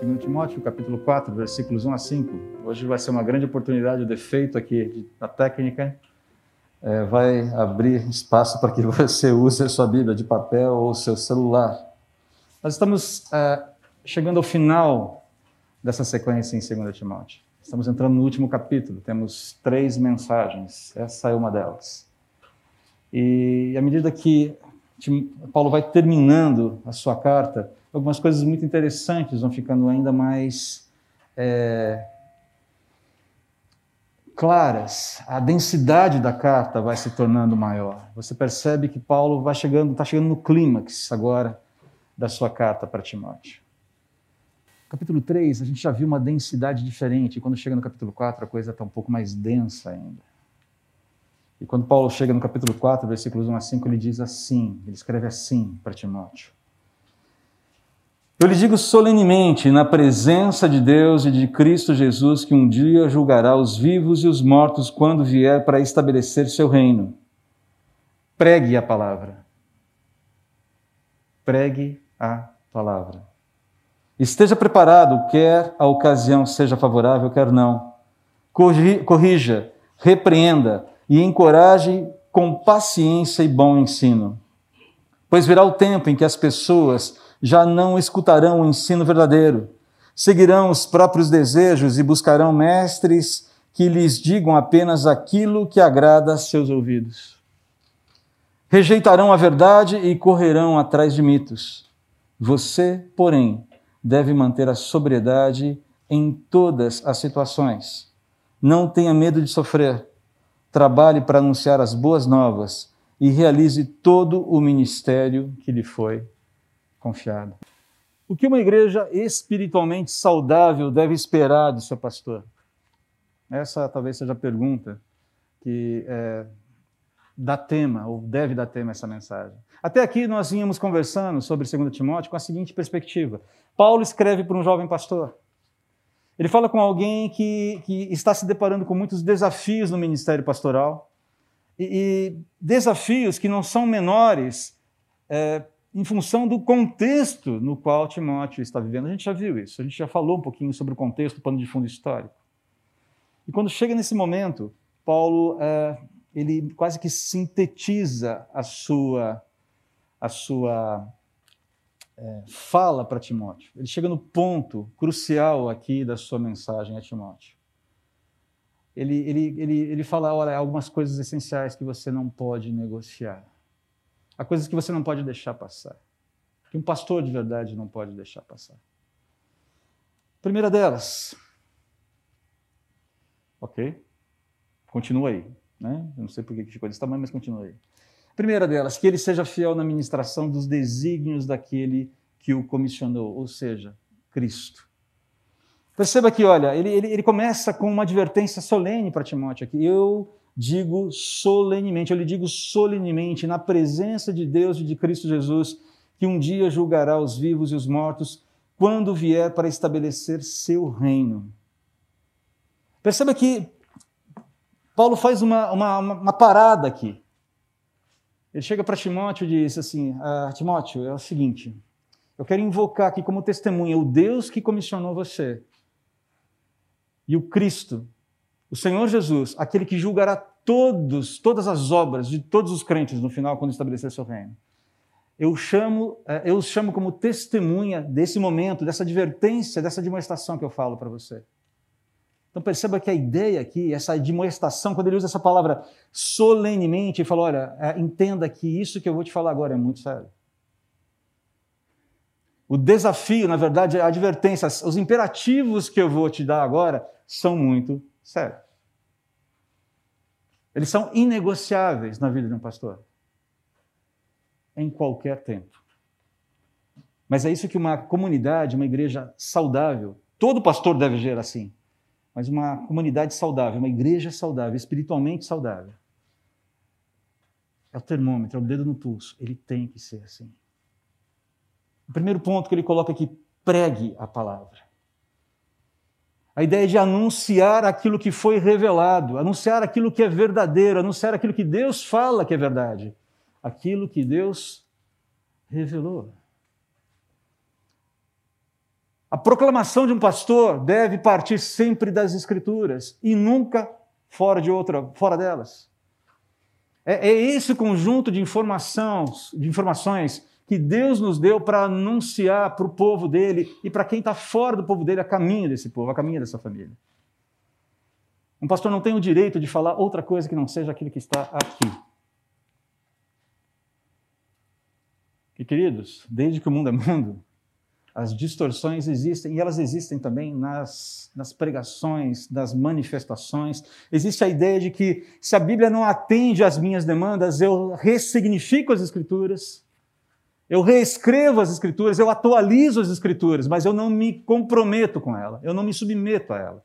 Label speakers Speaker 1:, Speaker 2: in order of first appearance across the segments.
Speaker 1: 2 Timóteo, capítulo 4, versículos 1 a 5. Hoje vai ser uma grande oportunidade, o defeito aqui da técnica é, vai abrir espaço para que você use a sua Bíblia de papel ou seu celular. Nós estamos é, chegando ao final dessa sequência em 2 Timóteo. Estamos entrando no último capítulo, temos três mensagens, essa é uma delas. E à medida que Paulo vai terminando a sua carta, algumas coisas muito interessantes vão ficando ainda mais é, claras. A densidade da carta vai se tornando maior. Você percebe que Paulo vai chegando, está chegando no clímax agora da sua carta para Timóteo. Capítulo 3, a gente já viu uma densidade diferente. Quando chega no capítulo 4, a coisa está um pouco mais densa ainda. E quando Paulo chega no capítulo 4, versículos 1 a 5, ele diz assim, ele escreve assim para Timóteo. Eu lhe digo solenemente, na presença de Deus e de Cristo Jesus, que um dia julgará os vivos e os mortos quando vier para estabelecer seu reino. Pregue a palavra. Pregue a palavra. Esteja preparado, quer a ocasião seja favorável, quer não. Corrija, repreenda e encoraje com paciência e bom ensino. Pois virá o tempo em que as pessoas já não escutarão o ensino verdadeiro, seguirão os próprios desejos e buscarão mestres que lhes digam apenas aquilo que agrada a seus ouvidos. Rejeitarão a verdade e correrão atrás de mitos. Você, porém, deve manter a sobriedade em todas as situações. Não tenha medo de sofrer. Trabalhe para anunciar as boas novas e realize todo o ministério que lhe foi confiado. O que uma igreja espiritualmente saudável deve esperar do seu pastor? Essa talvez seja a pergunta que é, dá tema, ou deve dar tema essa mensagem. Até aqui nós vínhamos conversando sobre 2 Timóteo com a seguinte perspectiva. Paulo escreve para um jovem pastor. Ele fala com alguém que, que está se deparando com muitos desafios no ministério pastoral, e, e desafios que não são menores é, em função do contexto no qual Timóteo está vivendo. A gente já viu isso, a gente já falou um pouquinho sobre o contexto, o pano de fundo histórico. E quando chega nesse momento, Paulo é, ele quase que sintetiza a sua a sua é, fala para Timóteo. Ele chega no ponto crucial aqui da sua mensagem a Timóteo. Ele, ele, ele, ele fala: olha, algumas coisas essenciais que você não pode negociar. Há coisas que você não pode deixar passar. Que um pastor de verdade não pode deixar passar. Primeira delas. Ok? Continua aí. Né? Eu não sei por que ficou desse tamanho, mas continua aí. Primeira delas, que ele seja fiel na ministração dos desígnios daquele que o comissionou, ou seja, Cristo. Perceba que, olha, ele, ele, ele começa com uma advertência solene para Timóteo aqui. Eu digo solenemente, eu lhe digo solenemente, na presença de Deus e de Cristo Jesus, que um dia julgará os vivos e os mortos, quando vier para estabelecer seu reino. Perceba que Paulo faz uma, uma, uma parada aqui. Ele chega para Timóteo e diz assim: ah, Timóteo, é o seguinte, eu quero invocar aqui como testemunha o Deus que comissionou você e o Cristo o Senhor Jesus, aquele que julgará todos, todas as obras de todos os crentes no final, quando estabelecer seu reino. Eu chamo, é, eu chamo como testemunha desse momento, dessa advertência, dessa demonstração que eu falo para você. Então perceba que a ideia aqui, essa demonstração, quando ele usa essa palavra solenemente, ele fala: olha, é, entenda que isso que eu vou te falar agora é muito sério. O desafio, na verdade, a advertência, os imperativos que eu vou te dar agora são muito Sério. Eles são inegociáveis na vida de um pastor. Em qualquer tempo. Mas é isso que uma comunidade, uma igreja saudável, todo pastor deve agir assim. Mas uma comunidade saudável, uma igreja saudável, espiritualmente saudável. É o termômetro, é o dedo no pulso. Ele tem que ser assim. O primeiro ponto que ele coloca aqui, pregue a palavra. A ideia de anunciar aquilo que foi revelado, anunciar aquilo que é verdadeiro, anunciar aquilo que Deus fala que é verdade, aquilo que Deus revelou. A proclamação de um pastor deve partir sempre das Escrituras e nunca fora de outra, fora delas. É, é esse conjunto de informações, de informações que Deus nos deu para anunciar para o povo dele e para quem está fora do povo dele a caminho desse povo, a caminho dessa família. Um pastor não tem o direito de falar outra coisa que não seja aquilo que está aqui. E queridos, desde que o mundo é mundo, as distorções existem, e elas existem também nas, nas pregações, nas manifestações. Existe a ideia de que se a Bíblia não atende às minhas demandas, eu ressignifico as Escrituras, eu reescrevo as Escrituras, eu atualizo as Escrituras, mas eu não me comprometo com ela, eu não me submeto a ela.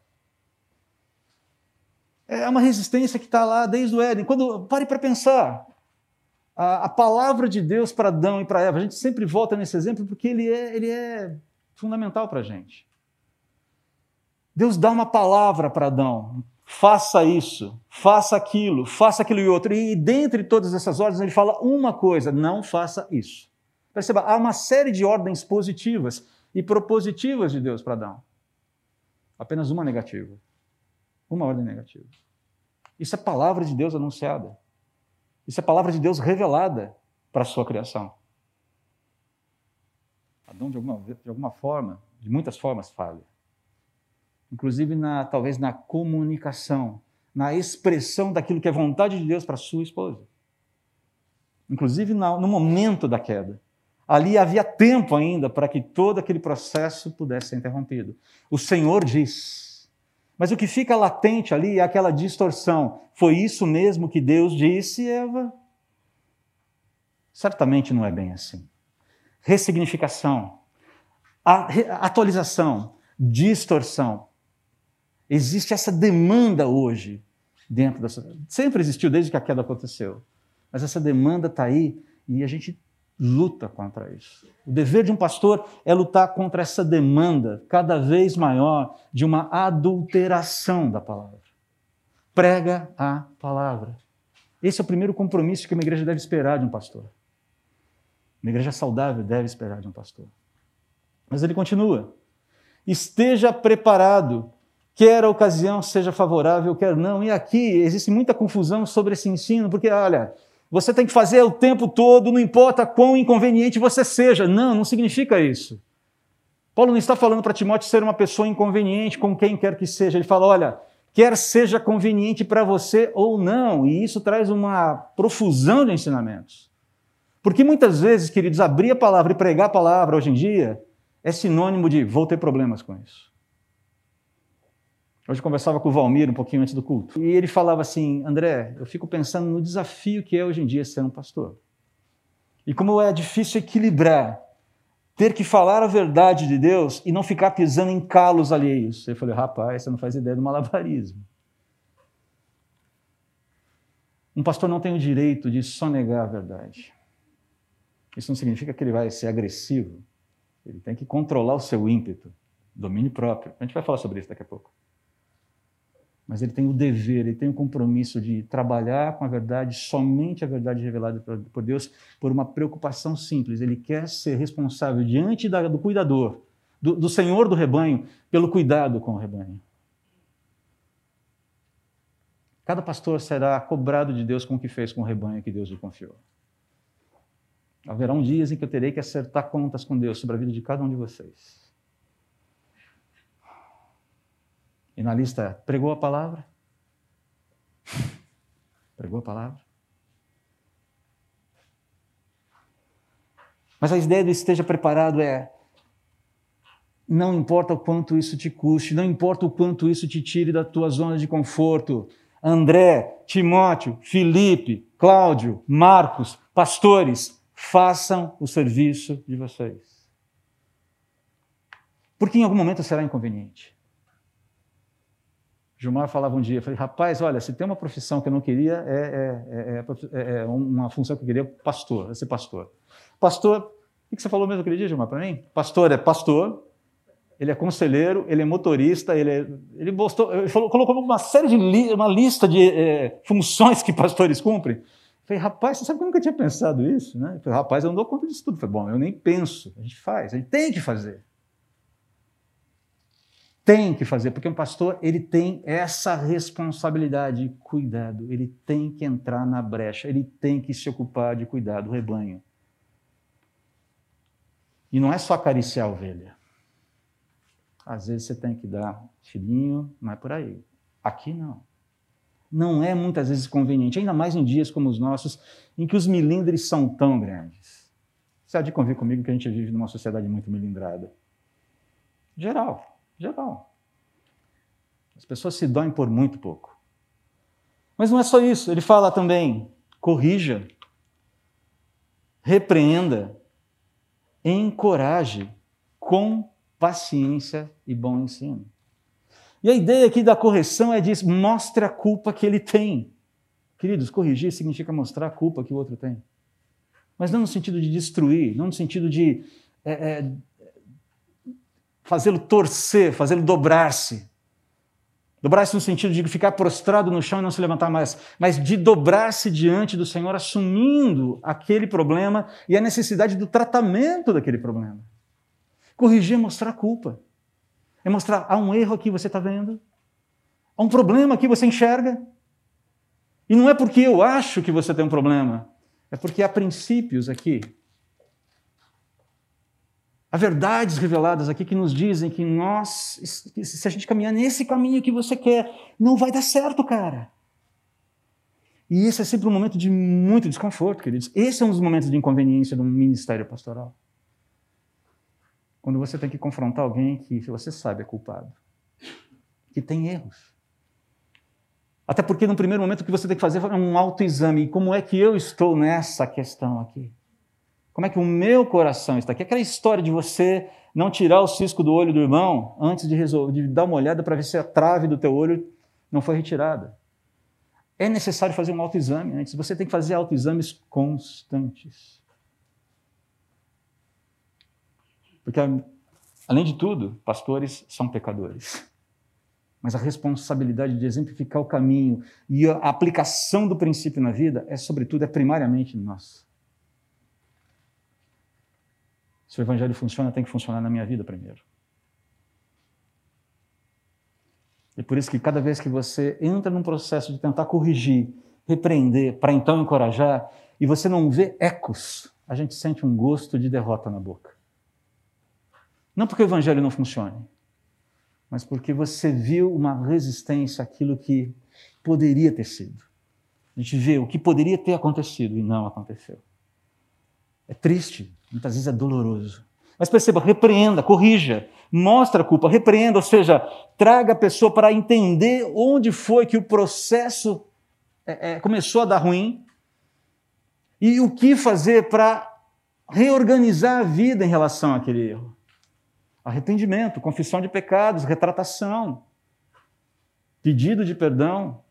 Speaker 1: É uma resistência que está lá desde o Éden. Quando pare para pensar, a, a, palavra de Deus para Adão e para Eva, a gente sempre volta nesse exemplo porque ele é, ele é fundamental para a gente. Deus dá uma palavra para Adão, faça isso, faça aquilo, faça aquilo e outro. E dentre todas essas ordens, ele fala uma coisa: não faça isso. Perceba, há uma série de ordens positivas e propositivas de Deus para Adão. Apenas uma negativa. Uma ordem negativa. Isso é palavra de Deus anunciada. Isso é palavra de Deus revelada para a sua criação. Adão, de alguma, de alguma forma, de muitas formas, falha. Inclusive, na, talvez na comunicação, na expressão daquilo que é vontade de Deus para sua esposa. Inclusive na, no momento da queda. Ali havia tempo ainda para que todo aquele processo pudesse ser interrompido. O Senhor diz: mas o que fica latente ali é aquela distorção. Foi isso mesmo que Deus disse, Eva? Certamente não é bem assim. Ressignificação, atualização, distorção. Existe essa demanda hoje dentro da sociedade. Sempre existiu desde que a queda aconteceu. Mas essa demanda está aí e a gente luta contra isso. O dever de um pastor é lutar contra essa demanda cada vez maior de uma adulteração da palavra. Prega a palavra. Esse é o primeiro compromisso que uma igreja deve esperar de um pastor. Uma igreja saudável deve esperar de um pastor. Mas ele continua: esteja preparado, quer a ocasião seja favorável, quer não. E aqui existe muita confusão sobre esse ensino, porque, olha, você tem que fazer o tempo todo, não importa quão inconveniente você seja. Não, não significa isso. Paulo não está falando para Timóteo ser uma pessoa inconveniente com quem quer que seja. Ele fala: olha, quer seja conveniente para você ou não. E isso traz uma profusão de ensinamentos. Porque muitas vezes, queridos, abrir a palavra e pregar a palavra hoje em dia é sinônimo de vou ter problemas com isso. Hoje eu conversava com o Valmir um pouquinho antes do culto. E ele falava assim: André, eu fico pensando no desafio que é hoje em dia ser um pastor. E como é difícil equilibrar ter que falar a verdade de Deus e não ficar pisando em calos alheios. Eu falei, rapaz, você não faz ideia do malabarismo. Um pastor não tem o direito de sonegar a verdade. Isso não significa que ele vai ser agressivo. Ele tem que controlar o seu ímpeto, domínio próprio. A gente vai falar sobre isso daqui a pouco mas ele tem o dever, ele tem o compromisso de trabalhar com a verdade, somente a verdade revelada por Deus, por uma preocupação simples. Ele quer ser responsável diante do cuidador, do, do Senhor do rebanho, pelo cuidado com o rebanho. Cada pastor será cobrado de Deus com o que fez com o rebanho que Deus lhe confiou. Haverão dias em que eu terei que acertar contas com Deus sobre a vida de cada um de vocês. E na lista, pregou a palavra? pregou a palavra? Mas a ideia do esteja preparado é não importa o quanto isso te custe, não importa o quanto isso te tire da tua zona de conforto. André, Timóteo, Felipe, Cláudio, Marcos, pastores, façam o serviço de vocês. Porque em algum momento será inconveniente. Gilmar falava um dia, falei, rapaz, olha, se tem uma profissão que eu não queria, é, é, é, é uma função que eu queria, pastor, é ser pastor. Pastor, o que você falou mesmo aquele dia, Gilmar, para mim? Pastor é pastor, ele é conselheiro, ele é motorista, ele, é, ele, postou, ele falou, colocou uma série de li, uma lista de é, funções que pastores cumprem. Eu falei, rapaz, você sabe que eu nunca tinha pensado isso, né? Falei, rapaz, eu não dou conta disso tudo. Falei, bom, eu nem penso, a gente faz, a gente tem que fazer. Tem que fazer, porque um pastor ele tem essa responsabilidade, cuidado, ele tem que entrar na brecha, ele tem que se ocupar de cuidar do rebanho. E não é só acariciar a ovelha. Às vezes você tem que dar filhinho, é por aí. Aqui não. Não é muitas vezes conveniente, ainda mais em dias como os nossos, em que os milindres são tão grandes. Você há de convir comigo que a gente vive numa sociedade muito milindrada. Geral, geral. As pessoas se doem por muito pouco. Mas não é só isso, ele fala também: corrija, repreenda, encoraje com paciência e bom ensino. E a ideia aqui da correção é diz, mostre a culpa que ele tem. Queridos, corrigir significa mostrar a culpa que o outro tem. Mas não no sentido de destruir, não no sentido de é, é, fazê-lo torcer, fazê-lo dobrar-se. Dobrar-se no sentido de ficar prostrado no chão e não se levantar mais, mas de dobrar-se diante do Senhor, assumindo aquele problema e a necessidade do tratamento daquele problema. Corrigir é mostrar culpa. É mostrar, há um erro aqui, você está vendo? Há um problema aqui, você enxerga? E não é porque eu acho que você tem um problema, é porque há princípios aqui. Há verdades reveladas aqui que nos dizem que nós, se a gente caminhar nesse caminho que você quer, não vai dar certo, cara. E esse é sempre um momento de muito desconforto, queridos. Esse é um dos momentos de inconveniência do ministério pastoral. Quando você tem que confrontar alguém que você sabe é culpado, que tem erros. Até porque no primeiro momento o que você tem que fazer é um autoexame. Como é que eu estou nessa questão aqui? Como é que o meu coração está aqui? Aquela história de você não tirar o cisco do olho do irmão antes de, resolver, de dar uma olhada para ver se a trave do teu olho não foi retirada. É necessário fazer um autoexame antes. Você tem que fazer autoexames constantes. Porque, além de tudo, pastores são pecadores. Mas a responsabilidade de exemplificar o caminho e a aplicação do princípio na vida é, sobretudo, é primariamente nossa. Se o evangelho funciona, tem que funcionar na minha vida primeiro. E por isso que cada vez que você entra num processo de tentar corrigir, repreender, para então encorajar, e você não vê ecos, a gente sente um gosto de derrota na boca. Não porque o evangelho não funcione, mas porque você viu uma resistência àquilo que poderia ter sido. A gente vê o que poderia ter acontecido e não aconteceu. É triste, muitas vezes é doloroso. Mas perceba, repreenda, corrija, mostra a culpa, repreenda, ou seja, traga a pessoa para entender onde foi que o processo é, é, começou a dar ruim e o que fazer para reorganizar a vida em relação àquele erro. Arrependimento, confissão de pecados, retratação, pedido de perdão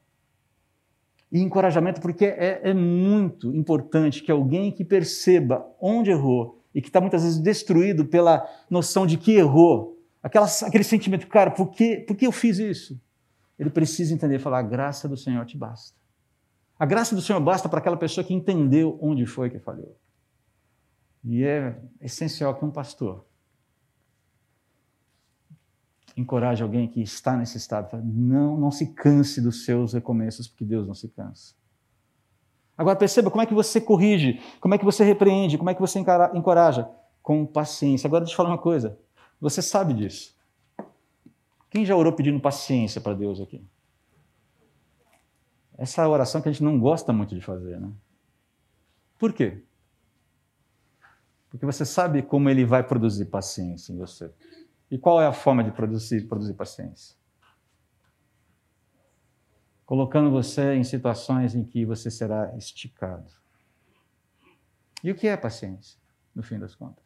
Speaker 1: e encorajamento, porque é, é muito importante que alguém que perceba onde errou e que está muitas vezes destruído pela noção de que errou, aquela, aquele sentimento, cara, por que, por que eu fiz isso? Ele precisa entender e falar: a graça do Senhor te basta. A graça do Senhor basta para aquela pessoa que entendeu onde foi que falhou. E é essencial que um pastor encoraje alguém que está nesse estado. Não, não se canse dos seus recomeços, porque Deus não se cansa. Agora perceba como é que você corrige, como é que você repreende, como é que você encoraja. Com paciência. Agora deixa eu falar uma coisa. Você sabe disso. Quem já orou pedindo paciência para Deus aqui? Essa é oração que a gente não gosta muito de fazer, né? Por quê? Porque você sabe como ele vai produzir paciência em você. E qual é a forma de produzir, produzir paciência? Colocando você em situações em que você será esticado. E o que é paciência, no fim das contas?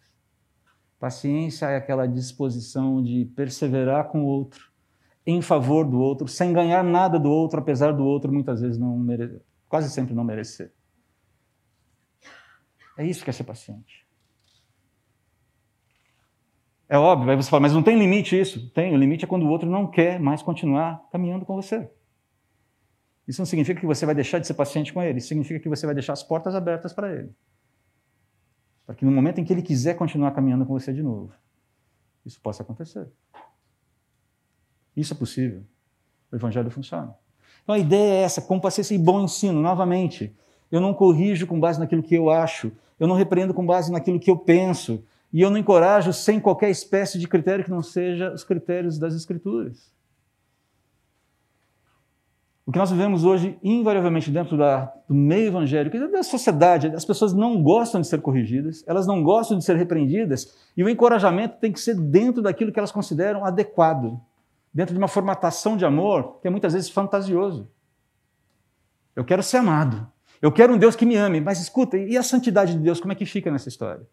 Speaker 1: Paciência é aquela disposição de perseverar com o outro, em favor do outro, sem ganhar nada do outro, apesar do outro muitas vezes não merecer, quase sempre não merecer. É isso que é ser paciente. É óbvio, aí você fala, mas não tem limite isso? Tem, o limite é quando o outro não quer mais continuar caminhando com você. Isso não significa que você vai deixar de ser paciente com ele, isso significa que você vai deixar as portas abertas para ele. Para que no momento em que ele quiser continuar caminhando com você de novo, isso possa acontecer. Isso é possível. O evangelho funciona. Então a ideia é essa, para ser esse bom ensino, novamente. Eu não corrijo com base naquilo que eu acho, eu não repreendo com base naquilo que eu penso, e eu não encorajo sem qualquer espécie de critério que não seja os critérios das Escrituras. O que nós vivemos hoje, invariavelmente, dentro da, do meio evangélico e da sociedade, as pessoas não gostam de ser corrigidas, elas não gostam de ser repreendidas, e o encorajamento tem que ser dentro daquilo que elas consideram adequado, dentro de uma formatação de amor que é muitas vezes fantasioso. Eu quero ser amado, eu quero um Deus que me ame, mas escuta, e a santidade de Deus, como é que fica nessa história?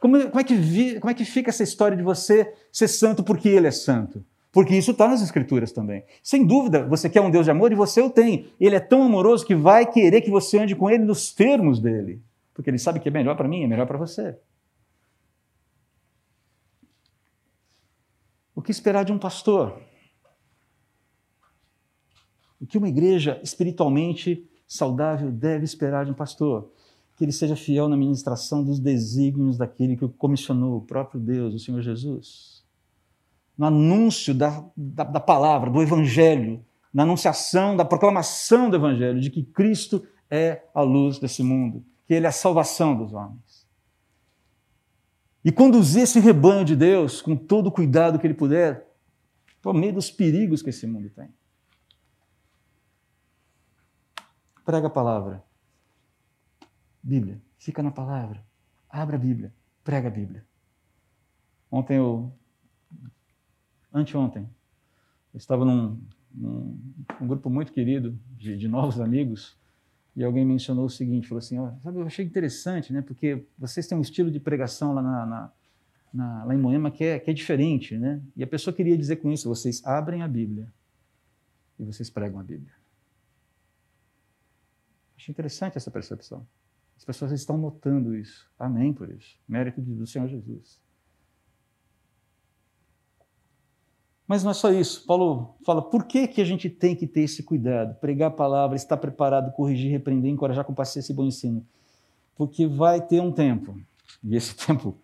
Speaker 1: Como, como, é, que vi, como é que fica essa história de você ser santo porque Ele é santo? Porque isso está nas Escrituras também. Sem dúvida, você quer um Deus de amor e você o tem. Ele é tão amoroso que vai querer que você ande com ele nos termos dele. Porque ele sabe que é melhor para mim, é melhor para você. O que esperar de um pastor? O que uma igreja espiritualmente saudável deve esperar de um pastor? Que ele seja fiel na ministração dos desígnios daquele que o comissionou, o próprio Deus, o Senhor Jesus no anúncio da, da, da palavra, do Evangelho, na anunciação, da proclamação do Evangelho, de que Cristo é a luz desse mundo, que Ele é a salvação dos homens. E conduzir esse rebanho de Deus com todo o cuidado que Ele puder, por meio dos perigos que esse mundo tem. Prega a palavra. Bíblia, fica na palavra. Abra a Bíblia, prega a Bíblia. Ontem eu anteontem. Eu estava num, num um grupo muito querido de, de, novos amigos e alguém mencionou o seguinte, falou assim, oh, sabe, eu achei interessante, né, porque vocês têm um estilo de pregação lá, na, na, na, lá em Moema que é, que é diferente, né, e a pessoa queria dizer com isso, vocês abrem a Bíblia e vocês pregam a Bíblia. Achei interessante essa percepção. As pessoas estão notando isso. Amém por isso. Mérito do Senhor Jesus. Mas não é só isso. Paulo fala por que, que a gente tem que ter esse cuidado, pregar a palavra, estar preparado, corrigir, repreender, encorajar com paciência e bom ensino. Porque vai ter um tempo, e esse tempo,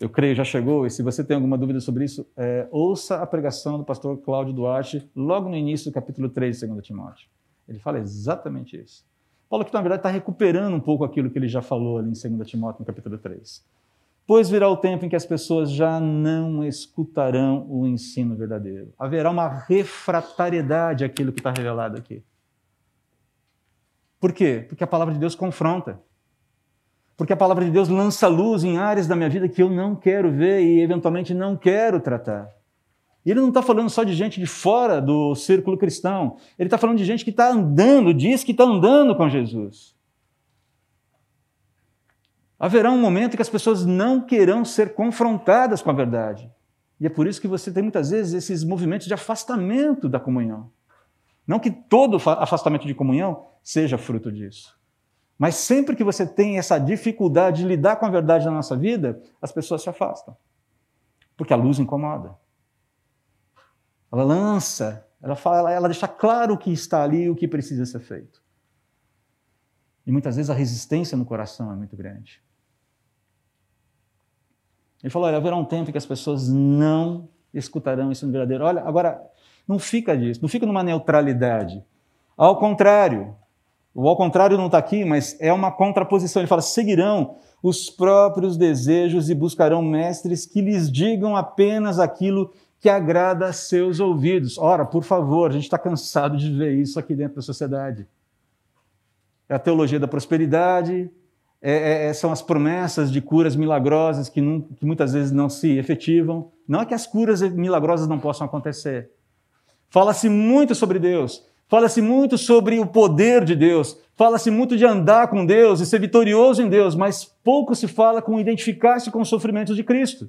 Speaker 1: eu creio, já chegou, e se você tem alguma dúvida sobre isso, é, ouça a pregação do pastor Cláudio Duarte, logo no início do capítulo 3 de 2 Timóteo. Ele fala exatamente isso. Paulo, que na verdade está recuperando um pouco aquilo que ele já falou ali em 2 Timóteo, no capítulo 3. Pois virá o tempo em que as pessoas já não escutarão o ensino verdadeiro. Haverá uma refratariedade àquilo que está revelado aqui. Por quê? Porque a palavra de Deus confronta. Porque a palavra de Deus lança luz em áreas da minha vida que eu não quero ver e eventualmente não quero tratar. E ele não está falando só de gente de fora do círculo cristão. Ele está falando de gente que está andando, diz que está andando com Jesus. Haverá um momento em que as pessoas não querão ser confrontadas com a verdade. E é por isso que você tem muitas vezes esses movimentos de afastamento da comunhão. Não que todo afastamento de comunhão seja fruto disso. Mas sempre que você tem essa dificuldade de lidar com a verdade na nossa vida, as pessoas se afastam. Porque a luz incomoda. Ela lança, ela fala, ela deixa claro o que está ali e o que precisa ser feito. E muitas vezes a resistência no coração é muito grande. Ele falou: olha, haverá um tempo em que as pessoas não escutarão isso no verdadeiro. Olha, agora, não fica disso, não fica numa neutralidade. Ao contrário, o ao contrário não está aqui, mas é uma contraposição. Ele fala: seguirão os próprios desejos e buscarão mestres que lhes digam apenas aquilo que agrada a seus ouvidos. Ora, por favor, a gente está cansado de ver isso aqui dentro da sociedade. É a teologia da prosperidade, é, é, é, são as promessas de curas milagrosas que, não, que muitas vezes não se efetivam. Não é que as curas milagrosas não possam acontecer. Fala-se muito sobre Deus, fala-se muito sobre o poder de Deus, fala-se muito de andar com Deus e ser vitorioso em Deus, mas pouco se fala com identificar-se com os sofrimentos de Cristo.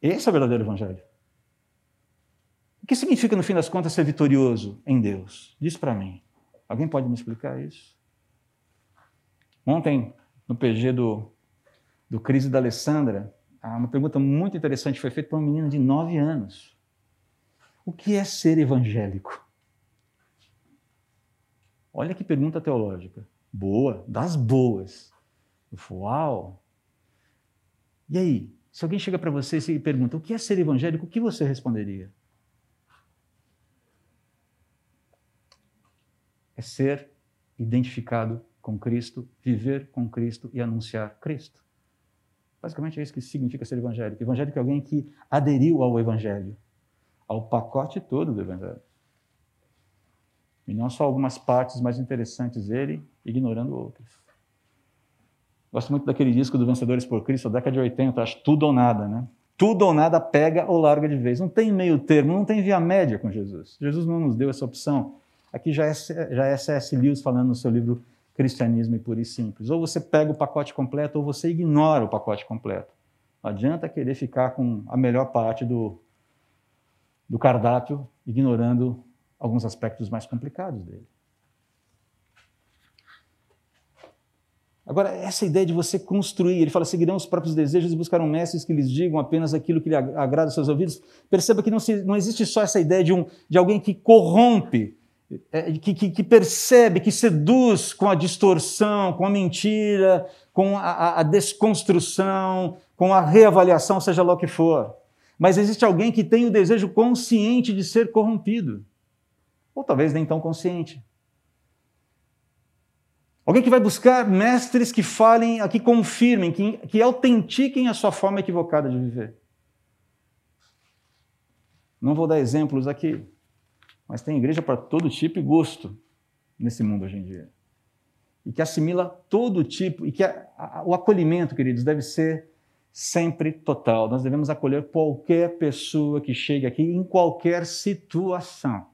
Speaker 1: Esse é o verdadeiro Evangelho. O que significa, no fim das contas, ser vitorioso em Deus? Diz para mim. Alguém pode me explicar isso? Ontem, no PG do, do Crise da Alessandra, uma pergunta muito interessante foi feita por uma menina de 9 anos. O que é ser evangélico? Olha que pergunta teológica. Boa, das boas. Uau! E aí, se alguém chega para você e pergunta o que é ser evangélico, o que você responderia? É ser identificado com Cristo, viver com Cristo e anunciar Cristo. Basicamente é isso que significa ser evangélico. Evangélico é alguém que aderiu ao Evangelho, ao pacote todo do Evangelho. E não só algumas partes mais interessantes dele, ignorando outras. Gosto muito daquele disco do Vencedores por Cristo, da década de 80, acho tudo ou nada, né? Tudo ou nada pega ou larga de vez. Não tem meio termo, não tem via média com Jesus. Jesus não nos deu essa opção. Aqui já é, já é C.S. Lewis falando no seu livro Cristianismo e Puro e Simples. Ou você pega o pacote completo ou você ignora o pacote completo. Não adianta querer ficar com a melhor parte do, do cardápio, ignorando alguns aspectos mais complicados dele. Agora, essa ideia de você construir, ele fala, seguirão os próprios desejos e buscarão mestres que lhes digam apenas aquilo que lhe agrada aos seus ouvidos. Perceba que não, se, não existe só essa ideia de, um, de alguém que corrompe, é, que, que, que, percebe, que seduz com a distorção, com a mentira, com a, a desconstrução, com a reavaliação, seja lá o que for. Mas existe alguém que tem o desejo consciente de ser corrompido. Ou talvez nem tão consciente. Alguém que vai buscar mestres que falem, que confirmem, que, que autentiquem a sua forma equivocada de viver. Não vou dar exemplos aqui, mas tem igreja para todo tipo e gosto nesse mundo hoje em dia. E que assimila todo tipo, e que a, a, o acolhimento, queridos, deve ser sempre total. Nós devemos acolher qualquer pessoa que chegue aqui em qualquer situação.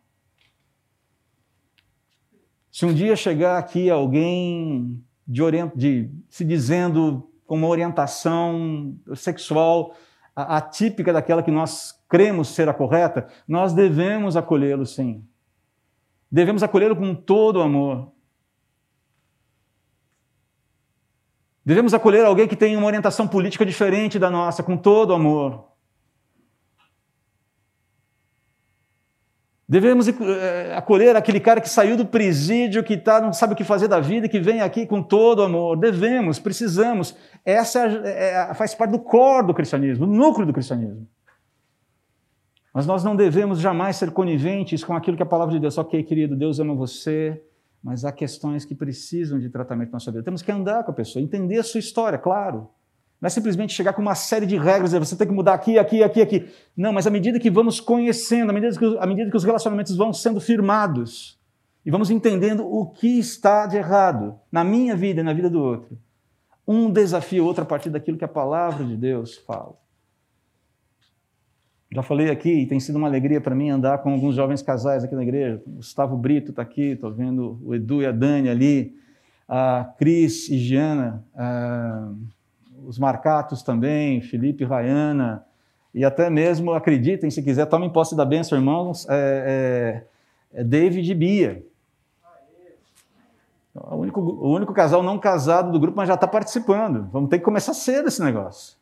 Speaker 1: Se um dia chegar aqui alguém de, de se dizendo com uma orientação sexual atípica daquela que nós cremos ser a correta, nós devemos acolhê-lo sim. Devemos acolhê-lo com todo amor. Devemos acolher alguém que tem uma orientação política diferente da nossa, com todo amor. Devemos eh, acolher aquele cara que saiu do presídio, que tá, não sabe o que fazer da vida, que vem aqui com todo amor. Devemos, precisamos. Essa é, é, faz parte do core do cristianismo, do núcleo do cristianismo. Mas nós não devemos jamais ser coniventes com aquilo que a palavra de Deus. Ok, querido, Deus ama você, mas há questões que precisam de tratamento na sua vida. Temos que andar com a pessoa, entender a sua história, claro. Não é simplesmente chegar com uma série de regras, você tem que mudar aqui, aqui, aqui, aqui. Não, mas à medida que vamos conhecendo, à medida que, à medida que os relacionamentos vão sendo firmados, e vamos entendendo o que está de errado na minha vida e na vida do outro, um desafio outro a partir daquilo que a palavra de Deus fala. Já falei aqui, e tem sido uma alegria para mim andar com alguns jovens casais aqui na igreja. O Gustavo Brito está aqui, estou vendo o Edu e a Dani ali, a Cris e Giana. Os Marcatos também, Felipe Rayana, e até mesmo, acreditem, se quiser, tomem posse da bênção, irmãos, é, é, é David e Bia. O único, o único casal não casado do grupo, mas já está participando. Vamos ter que começar cedo esse negócio.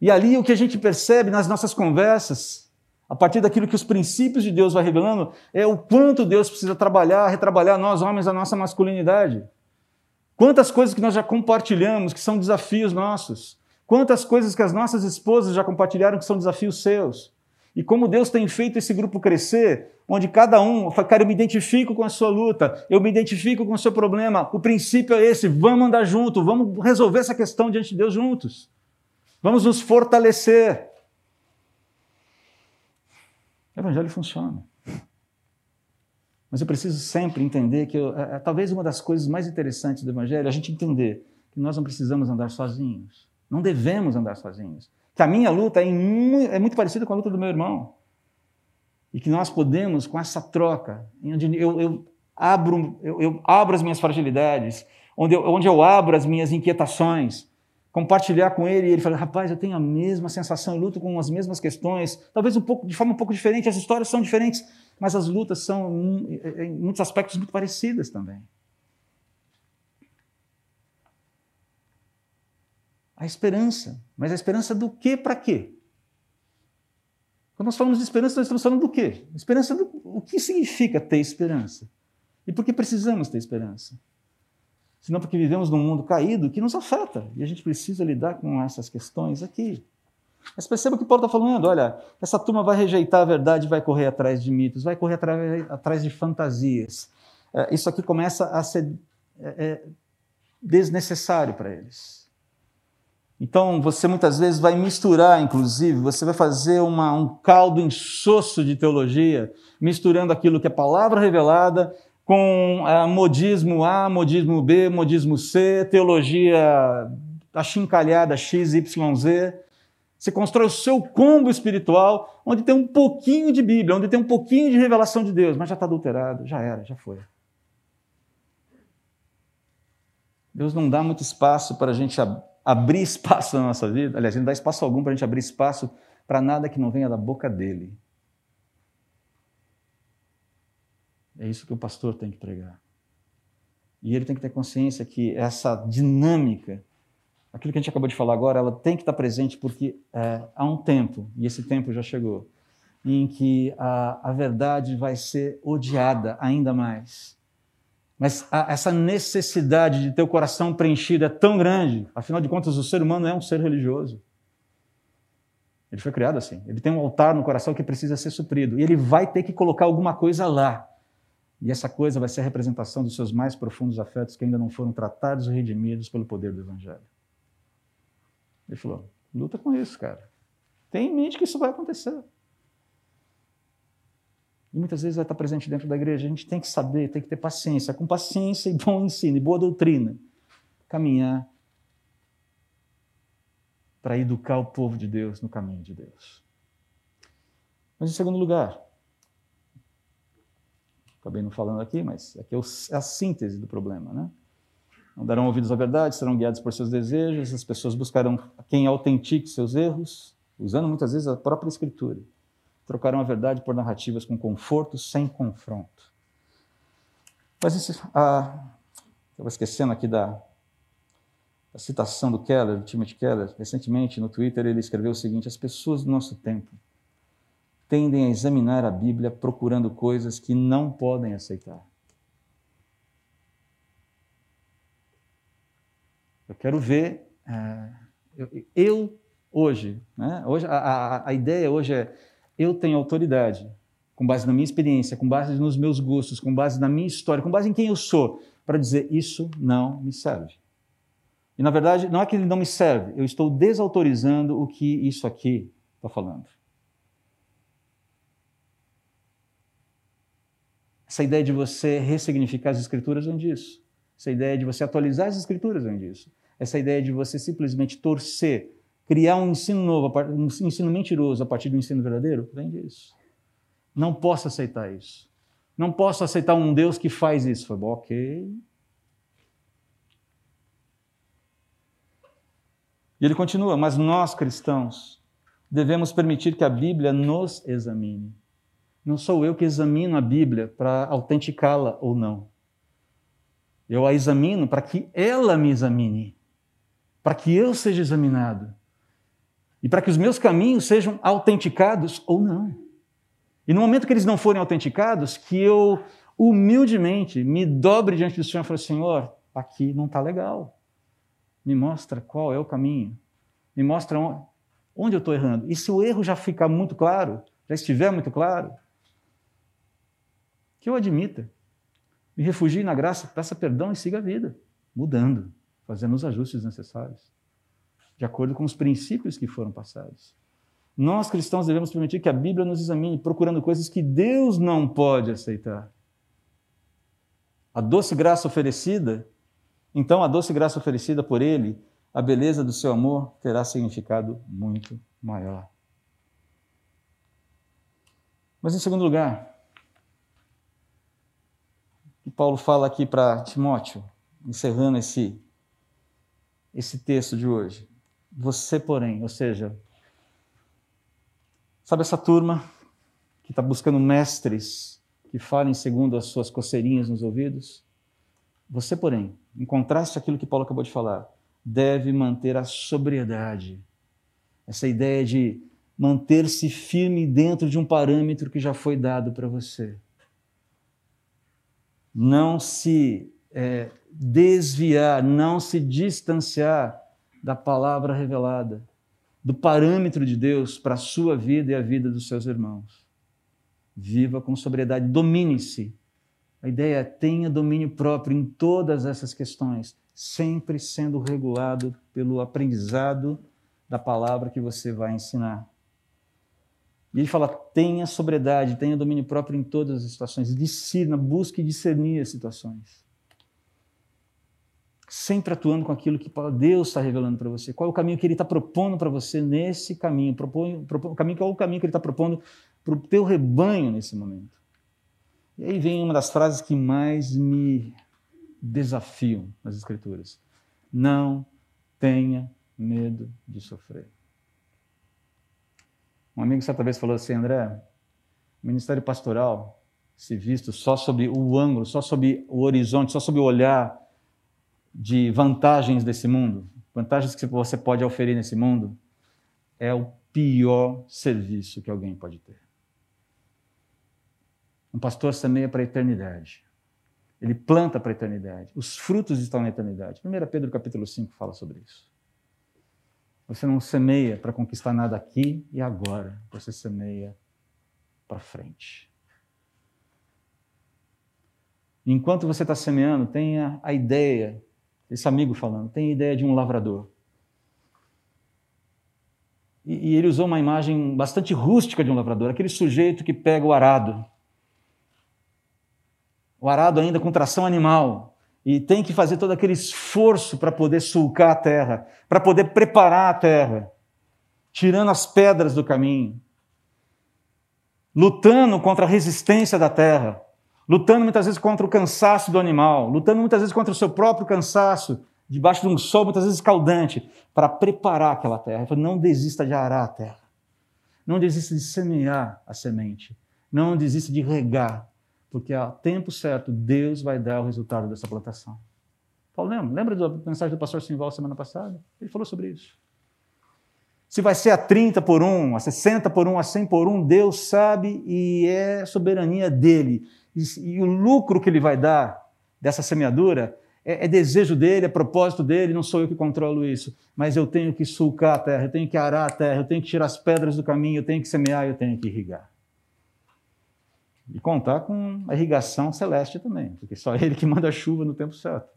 Speaker 1: E ali o que a gente percebe nas nossas conversas, a partir daquilo que os princípios de Deus vai revelando, é o quanto Deus precisa trabalhar, retrabalhar nós homens a nossa masculinidade. Quantas coisas que nós já compartilhamos que são desafios nossos. Quantas coisas que as nossas esposas já compartilharam que são desafios seus. E como Deus tem feito esse grupo crescer, onde cada um, cara, eu me identifico com a sua luta, eu me identifico com o seu problema. O princípio é esse: vamos andar junto, vamos resolver essa questão diante de Deus juntos. Vamos nos fortalecer. O evangelho funciona. Mas eu preciso sempre entender que, eu, é, é, talvez uma das coisas mais interessantes do Evangelho é a gente entender que nós não precisamos andar sozinhos. Não devemos andar sozinhos. Que a minha luta é, é muito parecida com a luta do meu irmão. E que nós podemos, com essa troca, onde eu, eu abro, eu, eu, abro as minhas fragilidades, onde eu, onde eu abro as minhas inquietações, compartilhar com ele, e ele fala, rapaz, eu tenho a mesma sensação, eu luto com as mesmas questões, talvez um pouco, de forma um pouco diferente, as histórias são diferentes, mas as lutas são, em muitos aspectos, muito parecidas também. A esperança. Mas a esperança do quê para quê? Quando nós falamos de esperança, nós estamos falando do quê? Esperança do o que significa ter esperança? E por que precisamos ter esperança? Senão porque vivemos num mundo caído que nos afeta e a gente precisa lidar com essas questões aqui. Mas perceba que Paulo está falando: olha, essa turma vai rejeitar a verdade, vai correr atrás de mitos, vai correr atrás, atrás de fantasias, é, isso aqui começa a ser é, é desnecessário para eles. Então, você muitas vezes vai misturar, inclusive, você vai fazer uma, um caldo insosso de teologia, misturando aquilo que é palavra revelada com uh, modismo A, modismo B, modismo C, teologia achincalhada X, Y, Z. Você constrói o seu combo espiritual, onde tem um pouquinho de Bíblia, onde tem um pouquinho de revelação de Deus, mas já está adulterado, já era, já foi. Deus não dá muito espaço para a gente ab abrir espaço na nossa vida. Aliás, ele não dá espaço algum para a gente abrir espaço para nada que não venha da boca dele. É isso que o pastor tem que pregar. E ele tem que ter consciência que essa dinâmica aquilo que a gente acabou de falar agora, ela tem que estar presente porque é, há um tempo, e esse tempo já chegou, em que a, a verdade vai ser odiada ainda mais. Mas a, essa necessidade de ter o coração preenchido é tão grande, afinal de contas, o ser humano é um ser religioso. Ele foi criado assim. Ele tem um altar no coração que precisa ser suprido. E ele vai ter que colocar alguma coisa lá. E essa coisa vai ser a representação dos seus mais profundos afetos que ainda não foram tratados e redimidos pelo poder do Evangelho. Ele falou: luta com isso, cara. Tem em mente que isso vai acontecer. E muitas vezes vai estar presente dentro da igreja. A gente tem que saber, tem que ter paciência, com paciência e bom ensino e boa doutrina, caminhar para educar o povo de Deus no caminho de Deus. Mas em segundo lugar, acabei não falando aqui, mas aqui é, é a síntese do problema, né? Não darão ouvidos à verdade, serão guiados por seus desejos, as pessoas buscarão quem autentique seus erros, usando muitas vezes a própria Escritura. Trocarão a verdade por narrativas com conforto, sem confronto. Mas isso, ah, estava esquecendo aqui da, da citação do Keller, do Timothy Keller. Recentemente, no Twitter, ele escreveu o seguinte: As pessoas do nosso tempo tendem a examinar a Bíblia procurando coisas que não podem aceitar. Eu quero ver. É, eu, eu, hoje, né? hoje a, a, a ideia hoje é eu tenho autoridade, com base na minha experiência, com base nos meus gostos, com base na minha história, com base em quem eu sou, para dizer isso não me serve. E na verdade, não é que ele não me serve, eu estou desautorizando o que isso aqui está falando. Essa ideia de você ressignificar as escrituras vem disso. Essa ideia de você atualizar as escrituras vem disso. Essa ideia de você simplesmente torcer, criar um ensino novo, um ensino mentiroso a partir do ensino verdadeiro, vem disso. Não posso aceitar isso. Não posso aceitar um Deus que faz isso. Foi bom, ok. E ele continua, mas nós cristãos devemos permitir que a Bíblia nos examine. Não sou eu que examino a Bíblia para autenticá-la ou não. Eu a examino para que ela me examine para que eu seja examinado e para que os meus caminhos sejam autenticados ou não. E no momento que eles não forem autenticados, que eu humildemente me dobre diante do Senhor e fale: Senhor, aqui não está legal. Me mostra qual é o caminho. Me mostra onde eu estou errando. E se o erro já ficar muito claro, já estiver muito claro, que eu admita, me refugie na graça, peça perdão e siga a vida, mudando fazendo os ajustes necessários, de acordo com os princípios que foram passados. Nós cristãos devemos permitir que a Bíblia nos examine, procurando coisas que Deus não pode aceitar. A doce graça oferecida, então a doce graça oferecida por Ele, a beleza do seu amor terá significado muito maior. Mas em segundo lugar, que Paulo fala aqui para Timóteo, encerrando esse esse texto de hoje. Você, porém, ou seja, sabe essa turma que está buscando mestres que falem segundo as suas coceirinhas nos ouvidos? Você, porém, em contraste àquilo que Paulo acabou de falar, deve manter a sobriedade. Essa ideia de manter-se firme dentro de um parâmetro que já foi dado para você. Não se é, desviar, não se distanciar da palavra revelada, do parâmetro de Deus para a sua vida e a vida dos seus irmãos. Viva com sobriedade, domine-se A ideia é tenha domínio próprio em todas essas questões, sempre sendo regulado pelo aprendizado da palavra que você vai ensinar. E ele fala: tenha sobriedade, tenha domínio próprio em todas as situações, discirna, busque discernir as situações. Sempre atuando com aquilo que Deus está revelando para você. Qual é o caminho que Ele está propondo para você nesse caminho? Propõe, propõe, caminho, qual é o caminho que Ele está propondo para o teu rebanho nesse momento? E aí vem uma das frases que mais me desafiam nas Escrituras. Não tenha medo de sofrer. Um amigo certa vez falou assim, André, o ministério pastoral, se visto só sobre o ângulo, só sobre o horizonte, só sobre o olhar de vantagens desse mundo, vantagens que você pode oferir nesse mundo, é o pior serviço que alguém pode ter. Um pastor semeia para a eternidade. Ele planta para a eternidade. Os frutos estão na eternidade. 1 Pedro capítulo 5 fala sobre isso. Você não semeia para conquistar nada aqui e agora. Você semeia para frente. Enquanto você está semeando, tenha a ideia, esse amigo falando, tenha a ideia de um lavrador. E, e ele usou uma imagem bastante rústica de um lavrador, aquele sujeito que pega o arado. O arado ainda com tração animal, e tem que fazer todo aquele esforço para poder sulcar a terra, para poder preparar a terra, tirando as pedras do caminho, lutando contra a resistência da terra, lutando muitas vezes contra o cansaço do animal, lutando muitas vezes contra o seu próprio cansaço, debaixo de um sol muitas vezes escaldante, para preparar aquela terra. Não desista de arar a terra, não desista de semear a semente, não desista de regar, porque a tempo certo Deus vai dar o resultado dessa plantação. Paulo, lembra? Lembra da mensagem do pastor Simval semana passada? Ele falou sobre isso. Se vai ser a 30 por 1, a 60 por 1, a 100 por 1, Deus sabe e é soberania dele. E, e o lucro que ele vai dar dessa semeadura é, é, desejo dele, é propósito dele, não sou eu que controlo isso. Mas eu tenho que sulcar a terra, eu tenho que arar a terra, eu tenho que tirar as pedras do caminho, eu tenho que semear, eu tenho que irrigar. E contar com a irrigação celeste também, porque só ele que manda a chuva no tempo certo.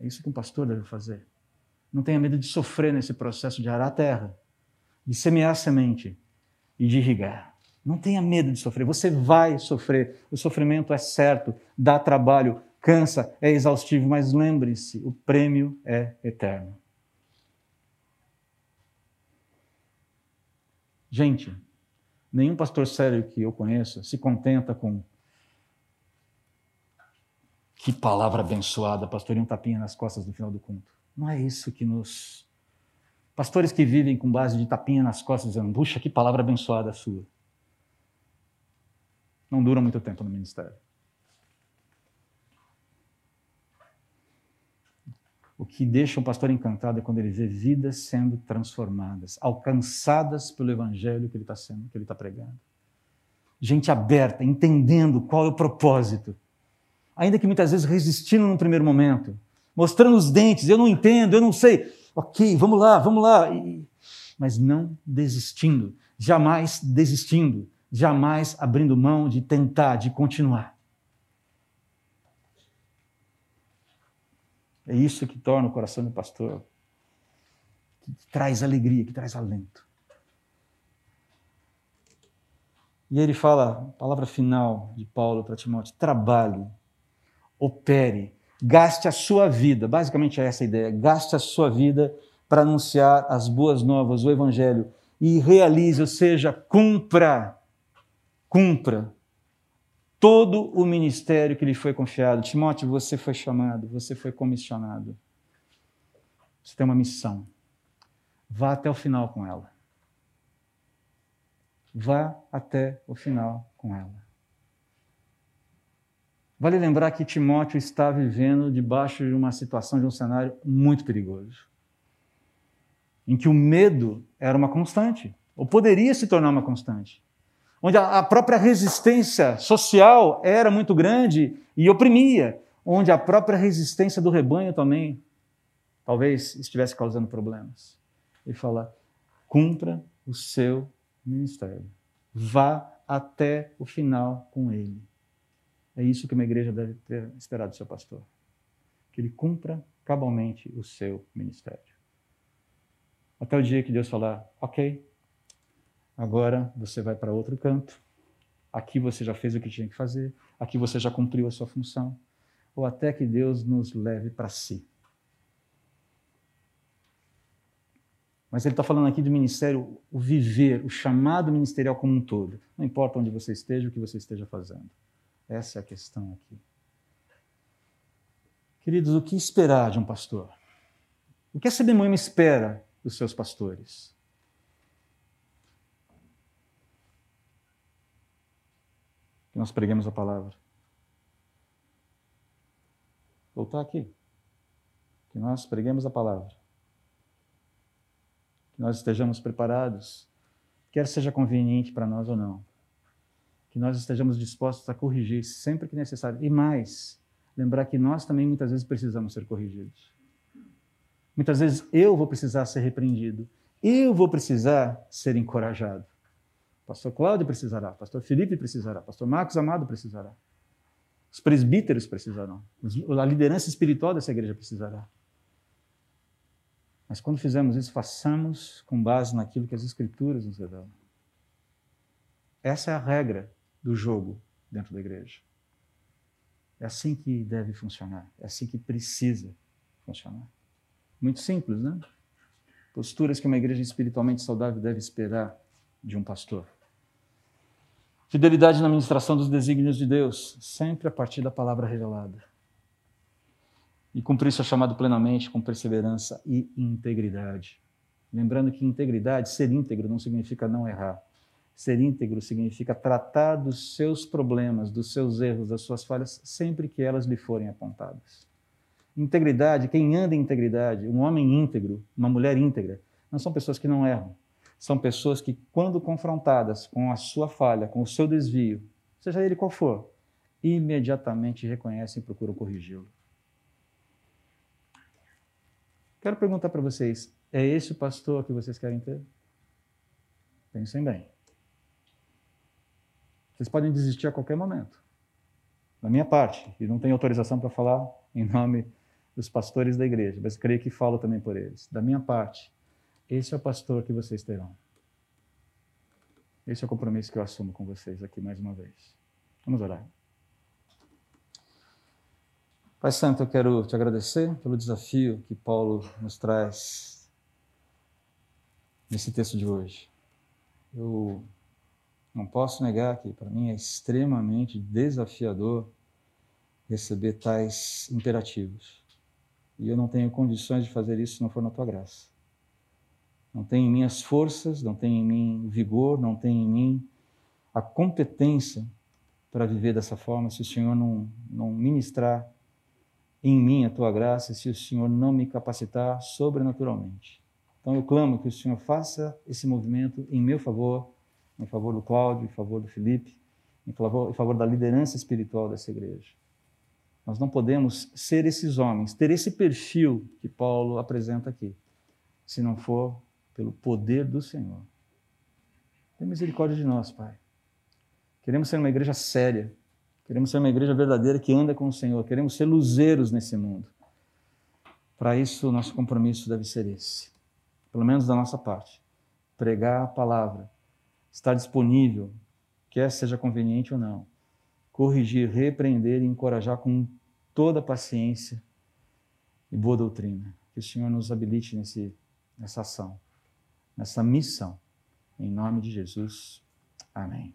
Speaker 1: É isso que um pastor deve fazer. Não tenha medo de sofrer nesse processo de arar a terra, de semear a semente e de irrigar. Não tenha medo de sofrer. Você vai sofrer. O sofrimento é certo, dá trabalho, cansa, é exaustivo, mas lembre-se: o prêmio é eterno. Gente, Nenhum pastor sério que eu conheça se contenta com que palavra abençoada, pastorinho um tapinha nas costas no final do culto. Não é isso que nos. Pastores que vivem com base de tapinha nas costas, dizendo, puxa, que palavra abençoada a sua. Não dura muito tempo no ministério. O que deixa um pastor encantado é quando ele vê vidas sendo transformadas, alcançadas pelo evangelho que ele está sendo, que ele está pregando. Gente aberta, entendendo qual é o propósito. Ainda que muitas vezes resistindo num primeiro momento, mostrando os dentes, eu não entendo, eu não sei. Ok, vamos lá, vamos lá. Mas não desistindo, jamais desistindo, jamais abrindo mão de tentar, de continuar. É isso que torna o coração do pastor, que traz alegria, que traz alento. E ele fala, palavra final de Paulo para Timóteo: trabalhe, opere, gaste a sua vida. Basicamente é essa a ideia: gaste a sua vida para anunciar as boas novas, o evangelho, e realize, ou seja, cumpra, cumpra todo o ministério que lhe foi confiado. Timóteo, você foi chamado, você foi comissionado. Você tem uma missão. Vá até o final com ela. Vá até o final com ela. Vale lembrar que Timóteo está vivendo debaixo de uma situação, de um cenário muito perigoso, em que o medo era uma constante, ou poderia se tornar uma constante onde a própria resistência social era muito grande e oprimia, onde a própria resistência do rebanho também talvez estivesse causando problemas. Ele fala: cumpra o seu ministério. Vá até o final com ele. É isso que uma igreja deve ter esperado do seu pastor. Que ele cumpra cabalmente o seu ministério. Até o dia que Deus falar, ok, agora você vai para outro canto, aqui você já fez o que tinha que fazer, aqui você já cumpriu a sua função, ou até que Deus nos leve para si. Mas ele está falando aqui do ministério, o viver, o chamado ministerial como um todo. Não importa onde você esteja, o que você esteja fazendo. Essa é a questão aqui. Queridos, o que esperar de um pastor? O que essa demônio espera dos seus pastores? Que nós preguemos a palavra. Voltar aqui. Que nós preguemos a palavra que nós estejamos preparados, quer seja conveniente para nós ou não. Que nós estejamos dispostos a corrigir sempre que necessário. E mais, lembrar que nós também muitas vezes precisamos ser corrigidos. Muitas vezes eu vou precisar ser repreendido. Eu vou precisar ser encorajado. Pastor Cláudio precisará, Pastor Felipe precisará, Pastor Marcos Amado precisará. Os presbíteros precisarão. A liderança espiritual dessa igreja precisará. Mas quando fizermos isso, façamos com base naquilo que as Escrituras nos revelam. Essa é a regra do jogo dentro da igreja. É assim que deve funcionar, é assim que precisa funcionar. Muito simples, né? Posturas que uma igreja espiritualmente saudável deve esperar de um pastor. Fidelidade na administração dos desígnios de Deus, sempre a partir da palavra revelada e cumprir seu chamado plenamente com perseverança e integridade. Lembrando que integridade, ser íntegro, não significa não errar. Ser íntegro significa tratar dos seus problemas, dos seus erros, das suas falhas, sempre que elas lhe forem apontadas. Integridade, quem anda em integridade, um homem íntegro, uma mulher íntegra, não são pessoas que não erram. São pessoas que, quando confrontadas com a sua falha, com o seu desvio, seja ele qual for, imediatamente reconhecem e procuram corrigi-lo. Quero perguntar para vocês: é esse o pastor que vocês querem ter? Pensem bem. Vocês podem desistir a qualquer momento. Da minha parte, e não tenho autorização para falar em nome dos pastores da igreja, mas creio que falo também por eles. Da minha parte, esse é o pastor que vocês terão. Esse é o compromisso que eu assumo com vocês aqui mais uma vez. Vamos orar. Pai Santo, eu quero te agradecer pelo desafio que Paulo nos traz nesse texto de hoje. Eu não posso negar que para mim é extremamente desafiador receber tais imperativos. E eu não tenho condições de fazer isso se não for na tua graça. Não tem em mim as forças, não tem em mim vigor, não tem em mim a competência para viver dessa forma se o Senhor não, não ministrar em mim a tua graça se o Senhor não me capacitar sobrenaturalmente. Então eu clamo que o Senhor faça esse movimento em meu favor, em favor do Cláudio, em favor do Felipe, em favor, em favor da liderança espiritual dessa igreja. Nós não podemos ser esses homens, ter esse perfil que Paulo apresenta aqui, se não for pelo poder do Senhor. Tem misericórdia de nós, Pai. Queremos ser uma igreja séria, Queremos ser uma igreja verdadeira que anda com o Senhor. Queremos ser luzeiros nesse mundo. Para isso, o nosso compromisso deve ser esse. Pelo menos da nossa parte. Pregar a palavra. Estar disponível, quer seja conveniente ou não. Corrigir, repreender e encorajar com toda paciência e boa doutrina. Que o Senhor nos habilite nesse, nessa ação, nessa missão. Em nome de Jesus. Amém.